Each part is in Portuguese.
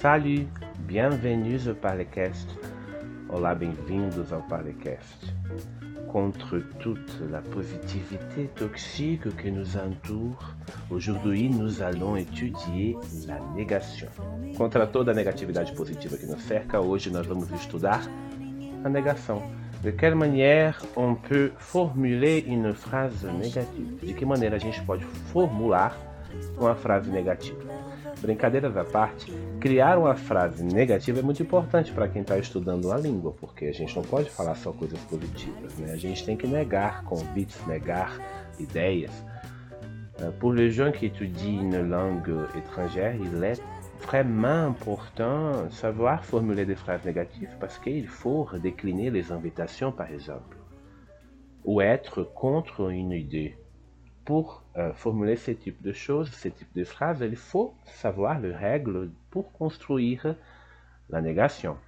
Salut, bienvenue au Parlecast. Olá, bem-vindos ao Parlecast. Contre toute la positivité toxique qui nous entoure, aujourd'hui nous allons étudier la négation. Contra toda a negatividade positiva que nos cerca, hoje nós vamos estudar a negação. De quelle manière on peut formuler une phrase négative? De que maneira a gente pode formular uma frase negativa? Brincadeiras à parte, criar uma frase negativa é muito importante para quem está estudando a língua, porque a gente não pode falar só coisas positivas, né? A gente tem que negar convites, negar ideias. Euh, pour les gens qui étudient une langue étrangère, il est vraiment important savoir formuler des phrases négatives parce qu'il faut décliner les invitations, par exemple, ou être contre une idée. Pour euh, formuler ce type de choses, ce type de phrases, il faut savoir les règles pour construire la negação.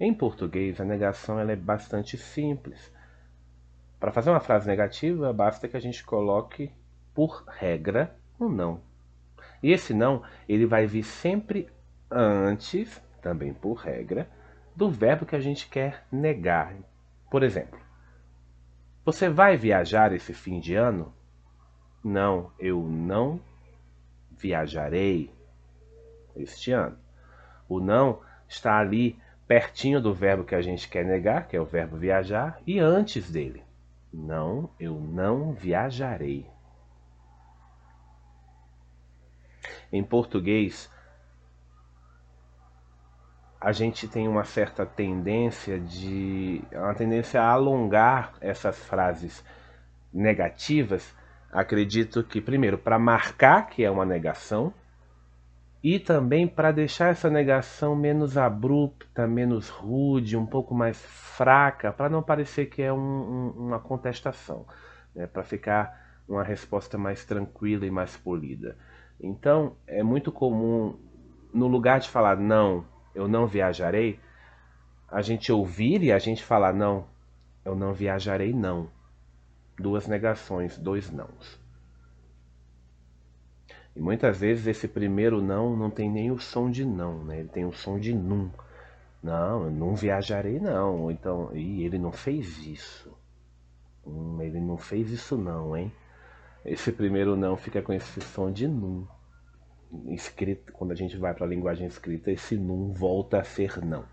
Em português, a negação ela é bastante simples. Para fazer uma frase negativa, basta que a gente coloque por regra um não. E esse não, ele vai vir sempre antes, também por regra, do verbo que a gente quer negar. Por exemplo, você vai viajar esse fim de ano? Não, eu não viajarei este ano. O não está ali pertinho do verbo que a gente quer negar, que é o verbo viajar, e antes dele. Não, eu não viajarei. Em português, a gente tem uma certa tendência de uma tendência a alongar essas frases negativas. Acredito que primeiro para marcar que é uma negação e também para deixar essa negação menos abrupta, menos rude, um pouco mais fraca, para não parecer que é um, um, uma contestação, né? para ficar uma resposta mais tranquila e mais polida. Então é muito comum no lugar de falar não, eu não viajarei, a gente ouvir e a gente falar não, eu não viajarei não. Duas negações, dois nãos. E muitas vezes esse primeiro não não tem nem o som de não, né? Ele tem o som de num. Não, eu não viajarei não. Então, e ele não fez isso. Hum, ele não fez isso não, hein? Esse primeiro não fica com esse som de num escrita, quando a gente vai para a linguagem escrita, esse num volta a ser não.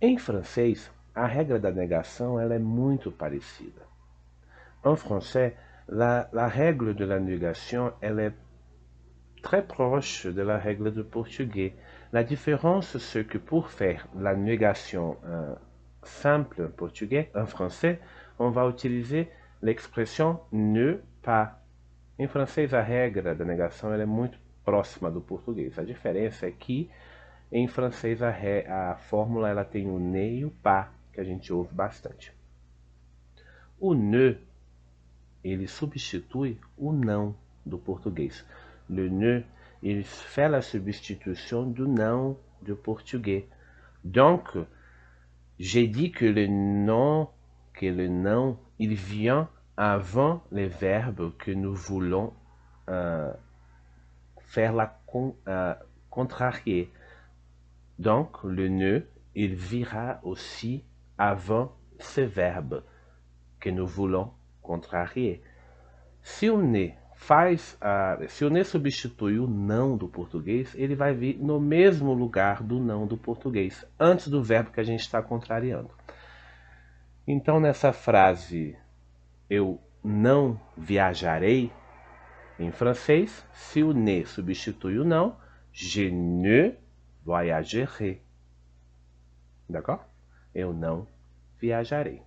Em francês, a regra da negação ela é muito parecida. En français, la, la règle de la négation elle est très proche de la règle du portugais. La différence, c'est que pour faire la négation euh, simple en portugais, en français, on va utiliser l'expression ne pas Em francês, a regra da negação é muito próxima do português. A diferença é que em francês a, a fórmula ela tem o ne e o pas, que a gente ouve bastante. O ne, ele substitui o não do português. Le ne, il fait la substitution du não do português. Donc, j'ai dit que le non, que le non, il vient avant les verbes que nous voulons euh, faire la con, euh, contrarier. Donc, le ne, il vira aussi avant ce verbe que nous voulons contrarier. Se o ne faz, uh, se o ne substitui o não do português, ele vai vir no mesmo lugar do não do português, antes do verbo que a gente está contrariando. Então, nessa frase eu não viajarei, em francês, se o ne substitui o não, je ne voyagerai. D'accord? Eu não viajarei.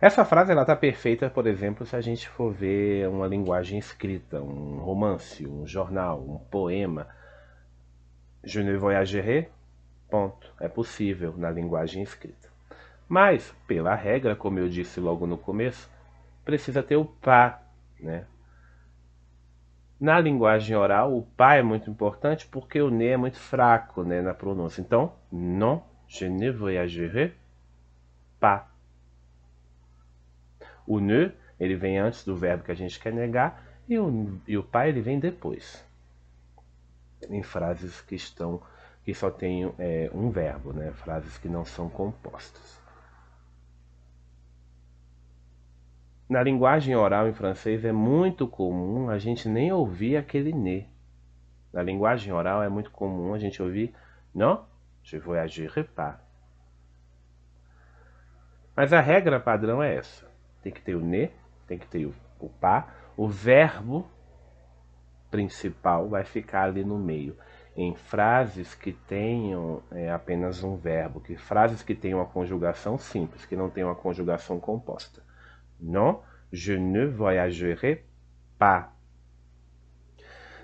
Essa frase ela está perfeita, por exemplo, se a gente for ver uma linguagem escrita, um romance, um jornal, um poema. Je ne voyagerai, ponto. É possível na linguagem escrita. Mas, pela regra, como eu disse logo no começo, precisa ter o pá, né? Na linguagem oral, o pá é muito importante porque o ne é muito fraco né, na pronúncia. Então, non, je ne voyagerai pas. O ne, ele vem antes do verbo que a gente quer negar e o, e o pai ele vem depois. Em frases que estão que só tem é, um verbo, né? Frases que não são compostas. Na linguagem oral em francês é muito comum a gente nem ouvir aquele ne. Na linguagem oral é muito comum a gente ouvir não, je voyagerai pas. Mas a regra padrão é essa. Tem que ter o ne, tem que ter o, o pa, o verbo principal vai ficar ali no meio em frases que tenham é, apenas um verbo, que frases que tenham uma conjugação simples, que não tenham uma conjugação composta. Non, je ne voyagerai pas.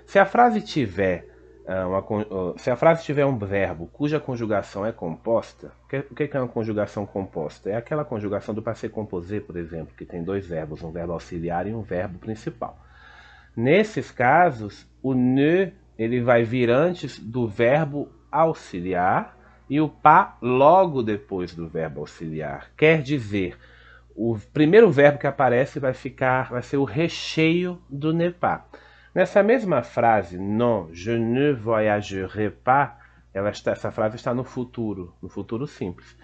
Se a frase tiver uh, uma, uh, se a frase tiver um verbo cuja conjugação é composta, o que é uma conjugação composta? É aquela conjugação do passé composé, por exemplo, que tem dois verbos, um verbo auxiliar e um verbo principal. Nesses casos, o ne ele vai vir antes do verbo auxiliar e o pa logo depois do verbo auxiliar. Quer dizer, o primeiro verbo que aparece vai ficar, vai ser o recheio do ne pas. Nessa mesma frase, non, je ne voyagerai pas, ela está, essa frase está no futuro, no futuro simples.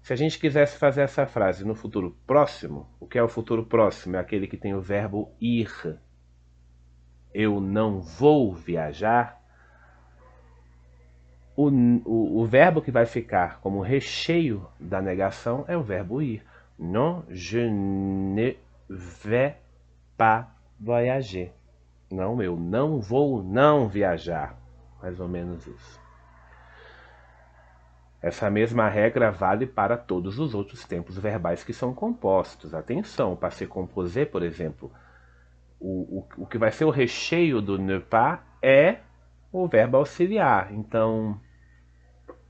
Se a gente quisesse fazer essa frase no futuro próximo, o que é o futuro próximo? É aquele que tem o verbo ir, eu não vou viajar, o, o, o, verbo que vai ficar como recheio da negação é o verbo ir. Non, je ne vais pas voyager. Não, eu não vou não viajar. Mais ou menos isso. Essa mesma regra vale para todos os outros tempos verbais que são compostos. Atenção, para se composer, por exemplo, o, o, o que vai ser o recheio do ne pas é o verbo auxiliar. Então,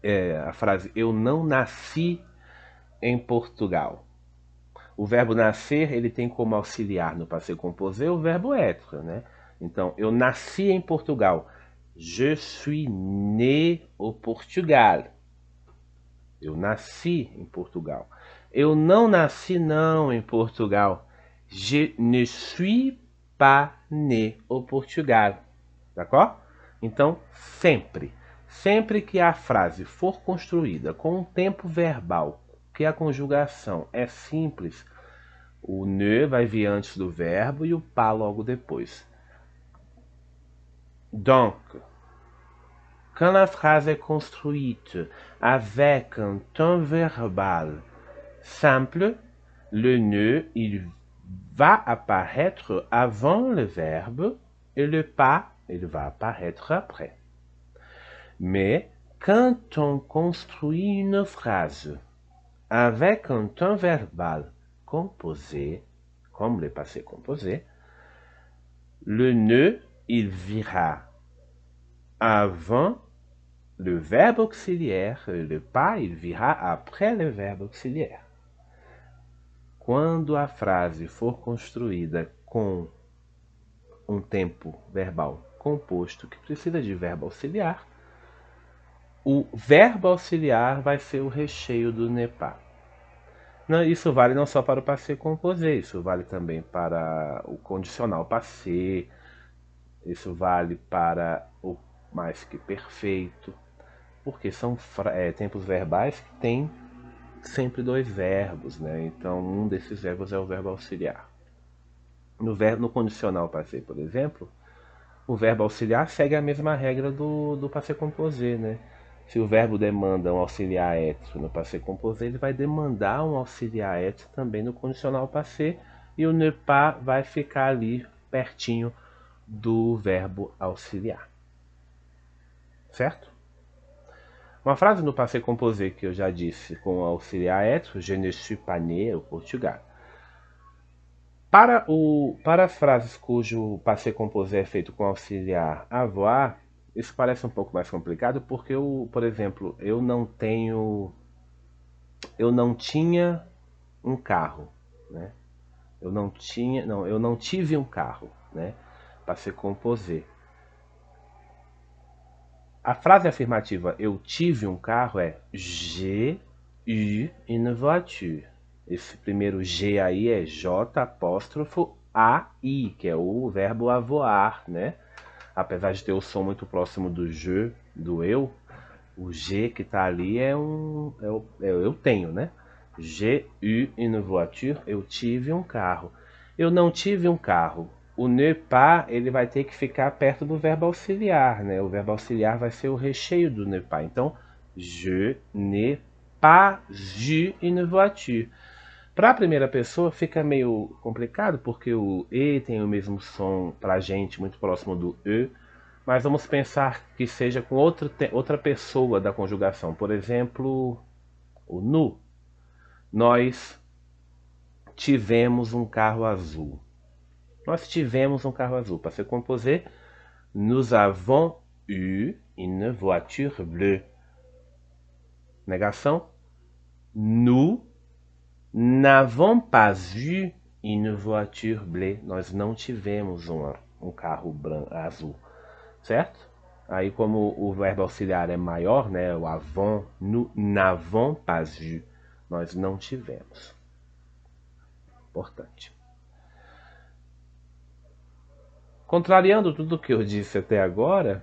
é, a frase eu não nasci em Portugal. O verbo nascer ele tem como auxiliar no passé composé o verbo être, né? Então, eu nasci em Portugal. Je suis né au Portugal. Eu nasci em Portugal. Eu não nasci não em Portugal. Je ne suis pas né au Portugal. D'accord? Então, sempre, sempre que a frase for construída com um tempo verbal, que a conjugação é simples, o ne vai vir antes do verbo e o pas logo depois. Donc, quand la phrase est construite avec un temps verbal simple, le ne, il va apparaître avant le verbe et le pas, il va apparaître après. Mais quand on construit une phrase avec un temps verbal composé, comme le passé composé, le ne, il vira avant le verbe auxiliaire, le pas, il vira après le verbe auxiliaire. Quando a frase for construída com um tempo verbal composto que precisa de verbo auxiliar, o verbo auxiliar vai ser o recheio do NEPA. Isso vale não só para o passé composé, isso vale também para o condicional passé, isso vale para o mais que perfeito, porque são é, tempos verbais que têm sempre dois verbos, né? Então, um desses verbos é o verbo auxiliar. No no condicional passé, por exemplo, o verbo auxiliar segue a mesma regra do, do passé composé, né? Se o verbo demanda um auxiliar être no passé composé, ele vai demandar um auxiliar être também no condicional passé e o ne pas vai ficar ali pertinho do verbo auxiliar. Certo? Uma frase no passé composé que eu já disse com auxiliar être, je ne suis pas né, o Portugal. Para, o, para as frases cujo passé composé é feito com auxiliar avoir, isso parece um pouco mais complicado porque eu, por exemplo, eu não tenho eu não tinha um carro, né? Eu não tinha, não, eu não tive um carro, né? Passé composé. A frase afirmativa eu tive um carro é j'ai eu une voiture. Esse primeiro G aí é J apóstrofo AI, que é o verbo avoar, né? Apesar de ter o som muito próximo do je, do eu, o G que está ali é um. É o, é, eu tenho, né? J'ai eu une voiture, eu tive um carro. Eu não tive um carro. O ne pas, ele vai ter que ficar perto do verbo auxiliar, né? O verbo auxiliar vai ser o recheio do ne pas. Então, je n'ai pas eu une voiture. Para a primeira pessoa fica meio complicado, porque o E tem o mesmo som para a gente, muito próximo do E, mas vamos pensar que seja com outra, outra pessoa da conjugação. Por exemplo, o nu. Nós tivemos um carro azul. Nós tivemos um carro azul. Para se composer, nous avons eu une voiture bleue. Negação. Nous n'avons pas eu une voiture bleue. Nós não tivemos uma, um carro branco, azul. Certo? Aí, como o verbo auxiliar é maior, né? O avons, nous n'avons pas eu nós não tivemos. Importante. Contrariando tudo o que eu disse até agora,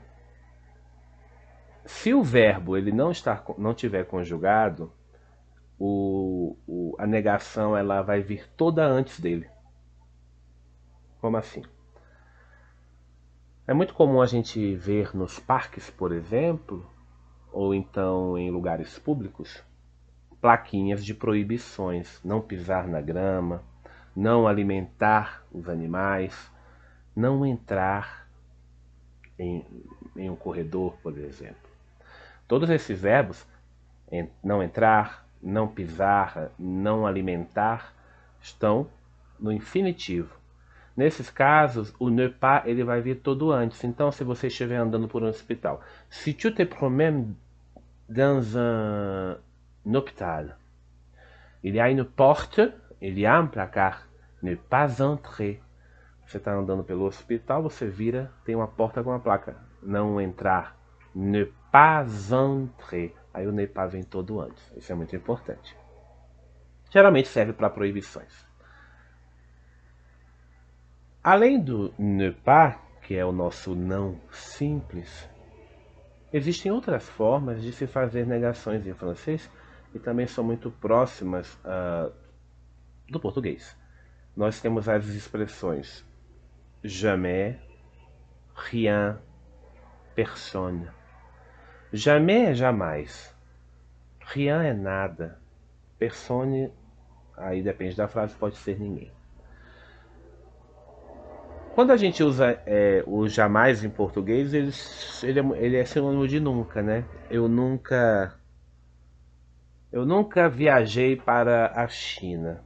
se o verbo ele não estar não tiver conjugado, o, o, a negação ela vai vir toda antes dele. Como assim? É muito comum a gente ver nos parques, por exemplo, ou então em lugares públicos, plaquinhas de proibições: não pisar na grama, não alimentar os animais, não entrar em, em um corredor, por exemplo. Todos esses verbos, não entrar, não pisar, não alimentar, estão no infinitivo. Nesses casos, o ne pas ele vai vir todo antes. Então, se você estiver andando por um hospital, se tu te promènes dans un hôpital. Il y a une porte, il y a un placard. Ne pas entrer. Você está andando pelo hospital, você vira, tem uma porta com uma placa. Não entrar. Ne pas entrer. Aí o ne pas vem todo antes. Isso é muito importante. Geralmente serve para proibições. Além do ne pas, que é o nosso não simples, existem outras formas de se fazer negações em francês e também são muito próximas uh, do português. Nós temos as expressões jamais, rien, personne. Jamais é jamais. Rien é nada. Personne, aí depende da frase, pode ser ninguém. Quando a gente usa é, o jamais em português, ele, ele, é, ele é sinônimo de nunca, né? Eu nunca eu nunca viajei para a China.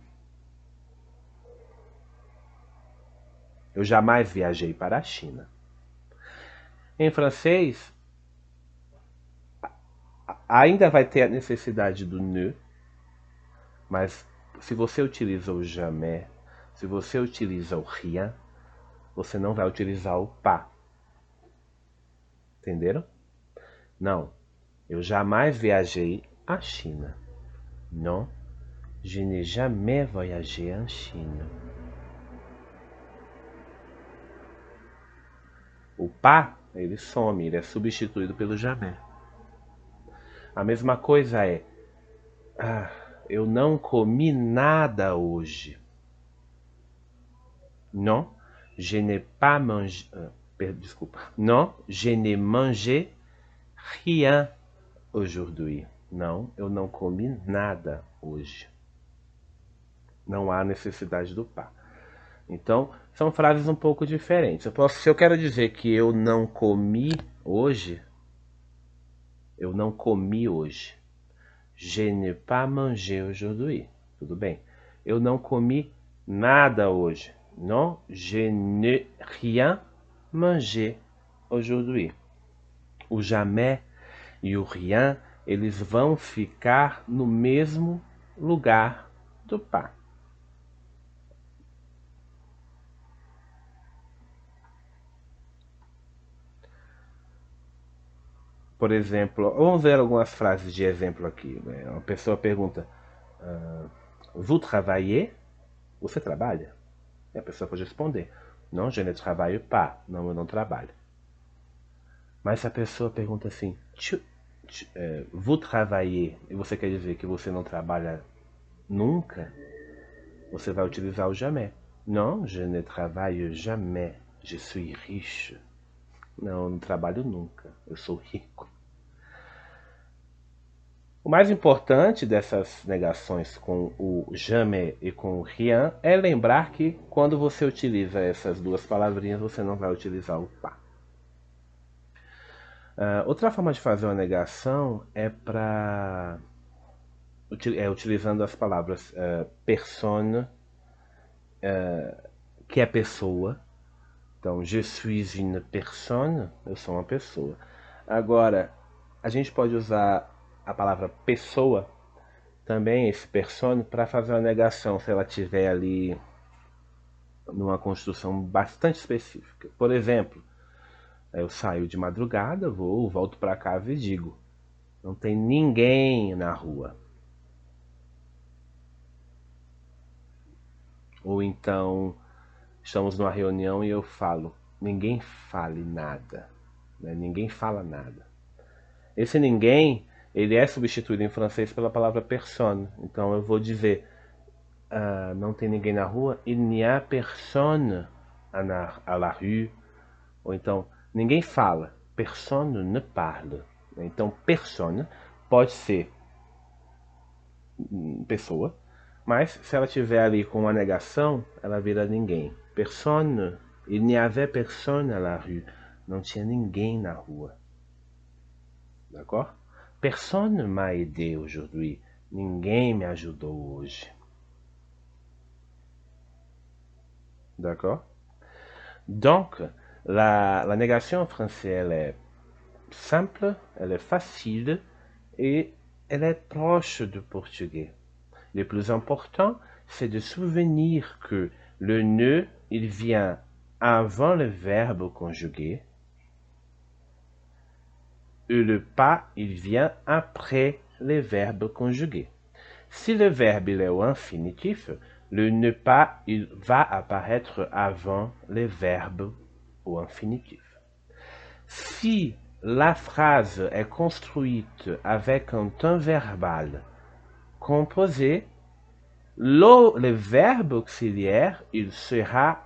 Eu jamais viajei para a China. Em francês, ainda vai ter a necessidade do ne, mas se você utiliza o jamais, se você utiliza o rien, você não vai utilizar o pas. Entenderam? Não. Eu jamais viajei à China. Non, je n'ai jamais voyagé en Chine. O pas, ele some, ele é substituído pelo jamais. A mesma coisa é, ah, eu não comi nada hoje. Non, je n'ai pas mangé. Uh, desculpa. Non, je n'ai mangé rien aujourd'hui. Não, eu não comi nada hoje. Não há necessidade do pá. Então, são frases um pouco diferentes. Eu posso, se eu quero dizer que eu não comi hoje, eu não comi hoje. Je n'ai pas mangé aujourd'hui. Tudo bem. Eu não comi nada hoje. Non, je n'ai rien mangé aujourd'hui. O jamais e o rien eles vão ficar no mesmo lugar do Pá. Por exemplo, vamos ver algumas frases de exemplo aqui. Né? Uma pessoa pergunta: uh, Vous travaillez? Você trabalha? E a pessoa pode responder: Não, je ne travaille pas. Não, eu não trabalho. Mas se a pessoa pergunta assim: tu, tu, é, Vous travaillez? E você quer dizer que você não trabalha nunca? Você vai utilizar o jamais. Não, je ne travaille jamais. Je suis riche. Não, eu não trabalho nunca. Eu sou rico. O mais importante dessas negações com o jamais e com o rien é lembrar que quando você utiliza essas duas palavrinhas, você não vai utilizar o pas. Uh, outra forma de fazer uma negação é para é utilizando as palavras uh, persona, uh, que é pessoa. Então, je suis une personne, eu sou uma pessoa. Agora, a gente pode usar a palavra pessoa, também esse persona, para fazer uma negação se ela tiver ali numa construção bastante específica. Por exemplo, eu saio de madrugada, vou, volto para casa e digo: não tem ninguém na rua. Ou então, estamos numa reunião e eu falo: ninguém fale nada. Né? Ninguém fala nada. Esse ninguém ele é substituído em francês pela palavra personne. Então eu vou dizer, uh, não tem ninguém na rua, il n'y a personne à la rue. Ou então, ninguém fala, personne ne parle. Então, personne pode ser pessoa, mas se ela tiver ali com uma negação, ela vira ninguém. Personne, il n'y avait personne à la rue. Não tinha ninguém na rua. D'accord? Personne ne m'a aidé aujourd'hui. Ninguém me ajudou hoje. D'accord? Donc, la, négation en français, elle est simple, elle est facile et elle est proche du portugais. Le plus important, c'est de souvenir que le ne, il vient avant le verbe conjugué le pas, il vient après les verbes conjugués. Si le verbe est au infinitif, le ne pas il va apparaître avant les verbes au infinitif. Si la phrase est construite avec un temps verbal composé, le, le verbe auxiliaire il sera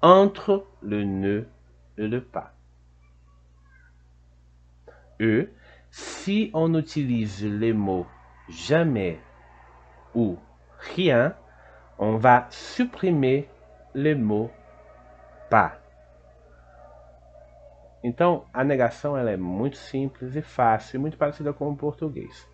entre le ne et le pas. E, si on utilise les mots jamais ou rien, on va supprimer le mot pas. Então, a negação ela é muito simples e fácil, muito parecida com o português.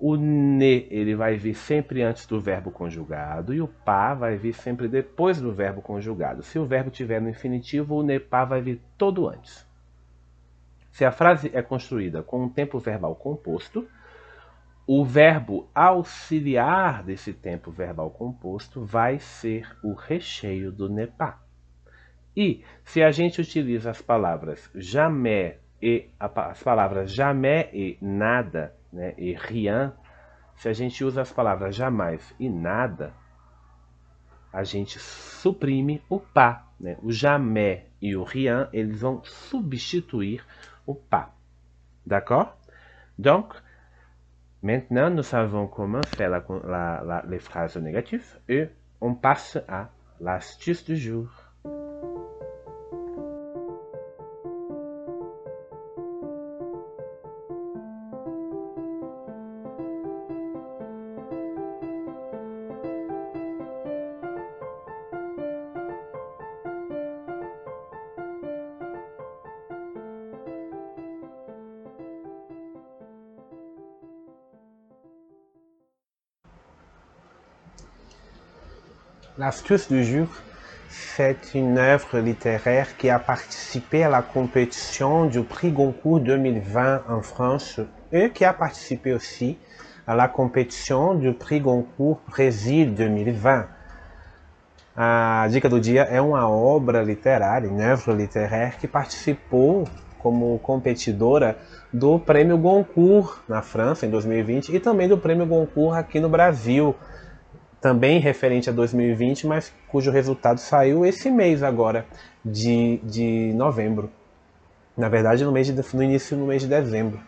O ne ele vai vir sempre antes do verbo conjugado e o pa vai vir sempre depois do verbo conjugado. Se o verbo tiver no infinitivo, o ne pa vai vir todo antes. Se a frase é construída com um tempo verbal composto, o verbo auxiliar desse tempo verbal composto vai ser o recheio do NEPA. E se a gente utiliza as palavras jamais e as palavras jamais e nada, né, e rien, se a gente usa as palavras jamais e nada, a gente suprime o pas. Né? O jamais e o rien, eles vão substituir pas. D'accord? Donc, maintenant, nous savons comment faire la, la, la, les phrases négatives et on passe à l'astuce du jour. L'astuce du jour, c'est une œuvre littéraire qui a participé à la compétition du prix Goncourt 2020 en France et qui a participé aussi à la compétition du prix Goncourt Brésil 2020. A dica do dia é uma obra literária, œuvre littéraire que participou como competidora do Prêmio Goncourt na França em 2020 e também do Prêmio Goncourt aqui no Brasil também referente a 2020, mas cujo resultado saiu esse mês agora, de, de novembro. Na verdade, no, mês de, no início no mês de dezembro.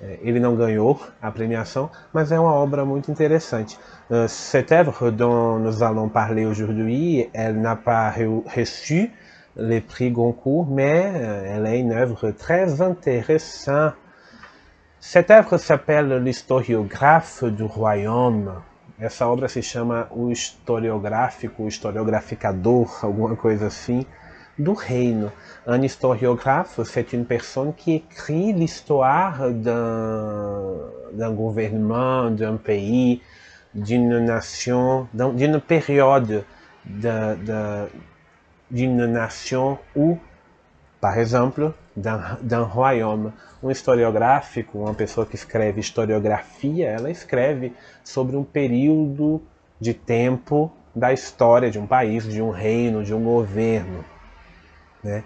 É, ele não ganhou a premiação, mas é uma obra muito interessante. Uh, cette œuvre dont nous allons parler aujourd'hui, elle n'a pas reçu le prix Goncourt, mais euh, elle est une œuvre très intéressante. Cette œuvre s'appelle L'historiographe du royaume. Essa obra se chama O Historiográfico, o Historiograficador, alguma coisa assim, do reino. Un historiographe, c'est une personne qui écrit l'histoire d'un gouvernement, d'un pays, d'une nation, d'une période d'une nation ou, par exemple, d'un royaume. Um historiográfico, uma pessoa que escreve historiografia, ela escreve sobre um período de tempo da história de um país, de um reino, de um governo. Né?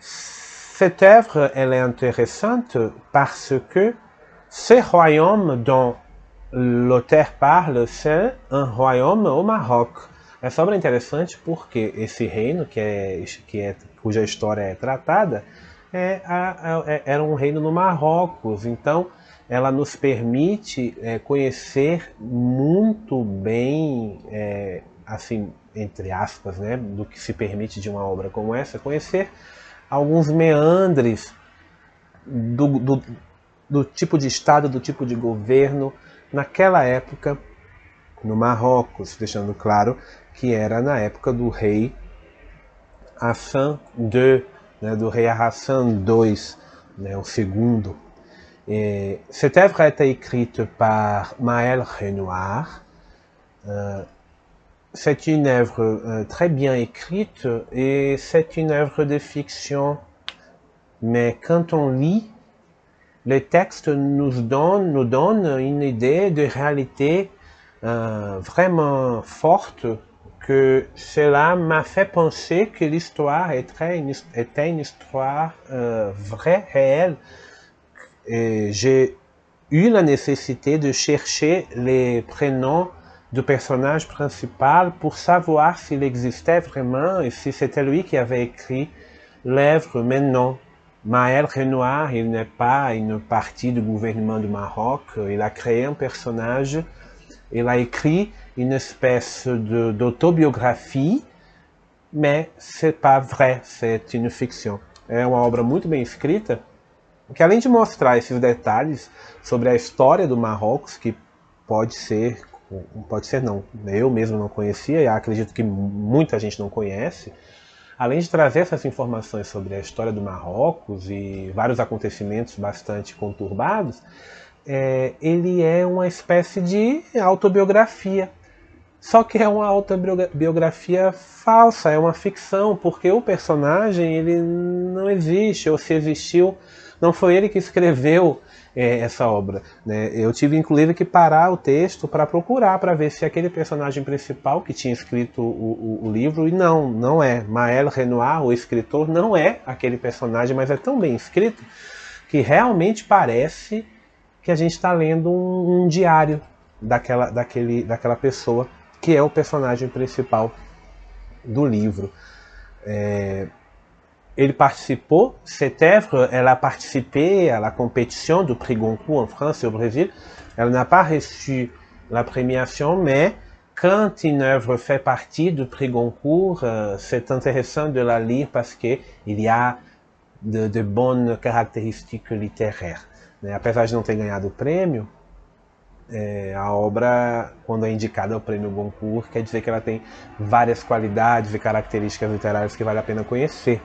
Cette œuvre elle est intéressante parce que ce royaume dont l'auteur parle, c'est un royaume au Maroc. Essa obra é interessante porque esse reino, que é, que é, cuja história é tratada, é, a, é, era um reino no Marrocos. Então, ela nos permite é, conhecer muito bem, é, assim, entre aspas, né, do que se permite de uma obra como essa, conhecer alguns meandres do, do, do tipo de Estado, do tipo de governo naquela época no Marrocos, deixando claro que era na época do rei Hassan II, né, rei Hassan II, né, o. Et cette œuvre a été écrite par Maël Renoir. Euh, c'est une œuvre euh, très bien écrite et c'est une œuvre de fiction. Mais quand on lit, le texte nous donne, nous donne une idée de réalité euh, vraiment forte que cela m'a fait penser que l'histoire était une histoire euh, vraie, réelle. Et j'ai eu la nécessité de chercher les prénoms du personnage principal pour savoir s'il existait vraiment et si c'était lui qui avait écrit l'œuvre, mais non. Maël Renoir, il n'est pas une partie du gouvernement du Maroc, il a créé un personnage, il a écrit une espèce d'autobiographie, mais c'est pas vrai, c'est une fiction. É uma obra muito bem escrita, que além de mostrar esses detalhes sobre a história do Marrocos, que pode ser pode ser não, eu mesmo não conhecia e acredito que muita gente não conhece. Além de trazer essas informações sobre a história do Marrocos e vários acontecimentos bastante conturbados, é, ele é uma espécie de autobiografia. Só que é uma autobiografia falsa, é uma ficção, porque o personagem ele não existe, ou se existiu, não foi ele que escreveu é, essa obra. Né? Eu tive inclusive que parar o texto para procurar para ver se aquele personagem principal que tinha escrito o, o, o, livro, e não, não é. Maël Renoir, o escritor, não é aquele personagem, mas é tão bem escrito que realmente parece que a gente está lendo um, um diário daquela, daquele, daquela pessoa que é o personagem principal do livro. Cette œuvre, elle a participé à la compétition du prix Goncourt en France et au Brésil. Elle n'a pas reçu la premiation, mais quand une œuvre fait partie du prix Goncourt, euh, c'est intéressant de la lire parce qu'il y a de, bonnes caractéristiques littéraires. Apesar de não ter ganhado o prêmio, é, a obra, quando é indicada ao prêmio Goncourt, quer dizer que ela tem várias qualidades e características literárias que vale a pena conhecer.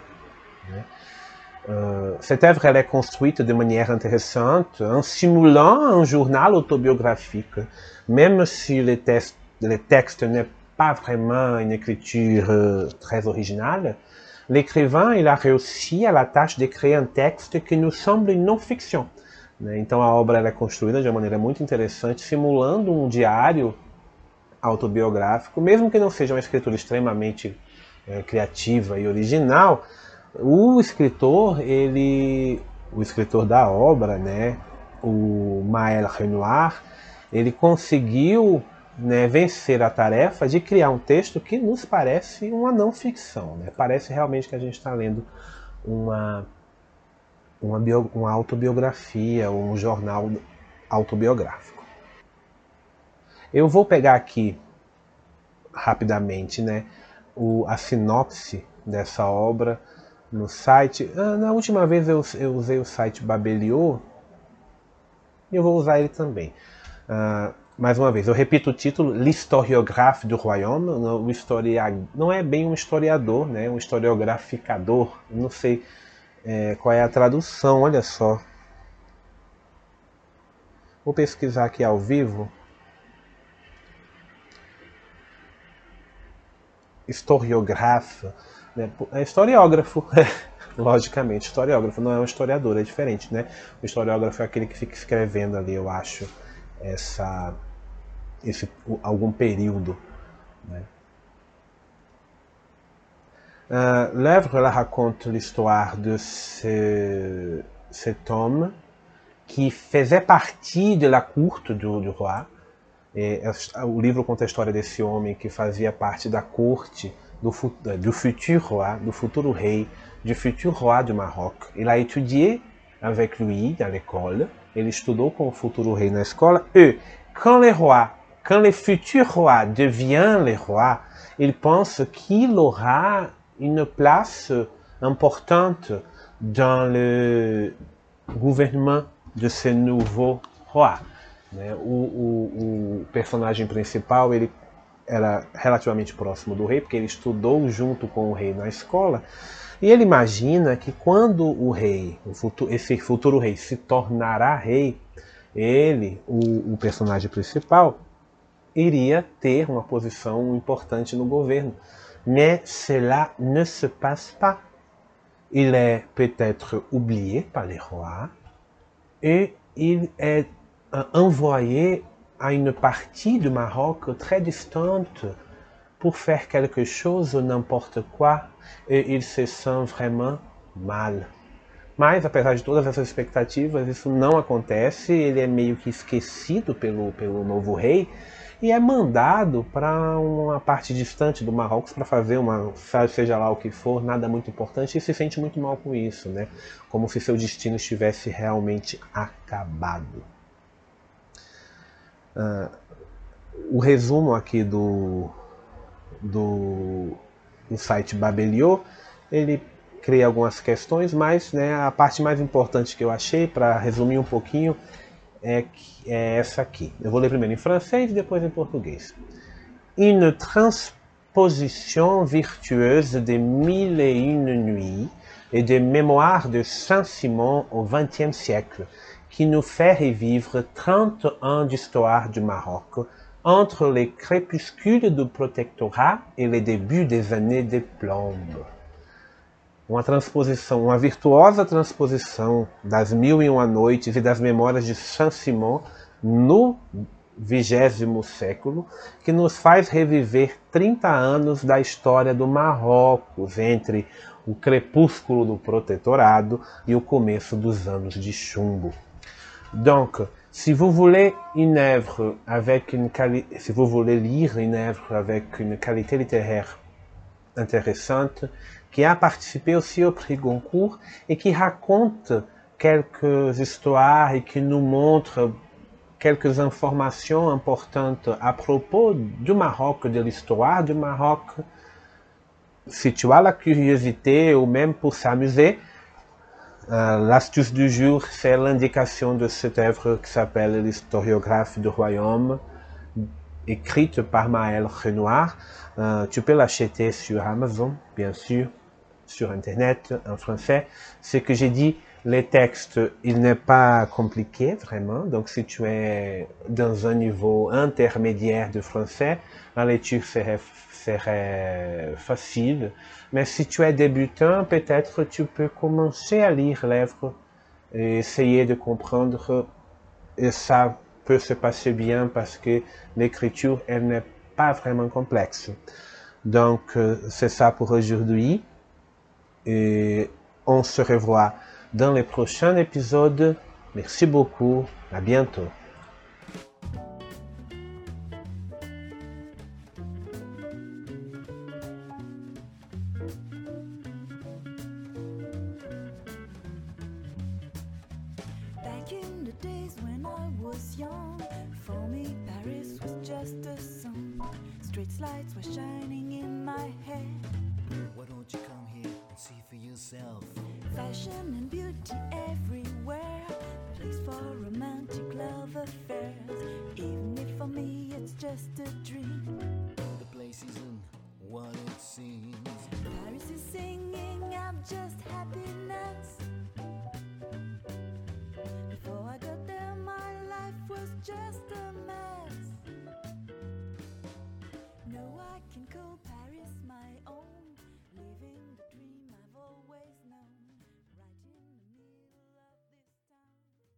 Euh, cette œuvre elle est construite de manière intéressante en simulant un journal autobiographique, même si le, texte, le texte n'est pas vraiment une écriture euh, très originale. L'écrivain il a réussi à la tâche de créer un texte que nous semble une non-fiction. Então a obra é construída de uma maneira muito interessante, simulando um diário autobiográfico, mesmo que não seja uma escritura extremamente é, criativa e original, o escritor, ele, o escritor da obra, né, o Maël Renoir, ele conseguiu né, vencer a tarefa de criar um texto que nos parece uma não ficção. Né? Parece realmente que a gente está lendo uma, uma, bio, uma autobiografia ou um jornal autobiográfico. Eu vou pegar aqui rapidamente né, o, a sinopse dessa obra no site. Ah, na última vez eu, eu usei o site Babelio e eu vou usar ele também. Uh, mais uma vez, eu repito o título, L'historiographe du royaume, o historia... não é bem um historiador, né? um historiograficador, não sei é, qual é a tradução, olha só. Vou pesquisar aqui ao vivo. Historiographe, né? é historiógrafo, logicamente, historiógrafo, não é um historiador, é diferente, né? O historiógrafo é aquele que fica escrevendo ali, eu acho, essa esse, algum período. Né? Uh, L'œuvre raconte l'histoire de ce, cet homme qui faisait partie de la courte du, du roi. O livro conta a história desse homem que fazia parte da corte do, do futur roi, do futuro rei, du futur roi du Maroc. Il a étudié avec lui l'école. Ele estudou com o futuro rei na escola. E, quand le roi quand le futur roi devient le roi, il pense qu'il aura une place importante dans le gouvernement de ce nouveau roi. Né? O, o, o, personagem principal ele era relativamente próximo do rei, porque ele estudou junto com o rei na escola, e ele imagina que quando o rei, o futuro, esse futuro rei, se tornará rei, ele, o, o personagem principal, iria ter uma posição importante no governo. Mais cela ne se passe pas. Il est peut-être oublié par les rois et il est euh, envoyé à une partie du Maroc très distante pour faire quelque chose ou n'importe quoi et il se sent vraiment mal. Mas, apesar de todas essas expectativas, isso não acontece. Ele é meio que esquecido pelo, pelo novo rei e é mandado para uma parte distante do Marrocos para fazer uma, seja lá o que for, nada muito importante e se sente muito mal com isso, né? Como se seu destino estivesse realmente acabado. Uh, o resumo aqui do, do, site Babelio, ele cria algumas questões, mas né, a parte mais importante que eu achei, para resumir um pouquinho, Une transposition virtueuse de Mille et une nuits et des mémoires de Saint-Simon au XXe siècle, qui nous fait revivre 30 ans d'histoire du Maroc entre les crépuscules du protectorat et les débuts des années de plomb uma transposição, uma virtuosa transposição das Mil e Uma Noites e das Memórias de Saint-Simon no vigésimo século, que nos faz reviver 30 anos da história do Marrocos, entre o crepúsculo do protetorado e o começo dos anos de chumbo. Donc, si vous voulez une œuvre avec une si vous voulez lire une œuvre avec une qualité littéraire intéressante, qui a participé aussi au prix Goncourt et qui raconte quelques histoires et qui nous montre quelques informations importantes à propos du Maroc, de l'histoire du Maroc. Si tu as la curiosité ou même pour s'amuser, euh, l'astuce du jour, c'est l'indication de cette œuvre qui s'appelle L'historiographe du royaume, écrite par Maël Renoir. Euh, tu peux l'acheter sur Amazon, bien sûr sur Internet en français. Ce que j'ai dit, les textes, il n'est pas compliqué vraiment. Donc, si tu es dans un niveau intermédiaire de français, la lecture serait, facile. Mais si tu es débutant, peut-être tu peux commencer à lire l'œuvre et essayer de comprendre. Et ça peut se passer bien parce que l'écriture, elle n'est pas vraiment complexe. Donc, euh, c'est ça pour aujourd'hui et on se revoit dans les prochains épisodes. Merci beaucoup, à bientôt. lights were shining. Yourself? Fashion and beauty everywhere. Place for romantic love affairs. Even if for me it's just a dream. The place isn't what it seems. Paris is singing out just happiness. Before I got there, my life was just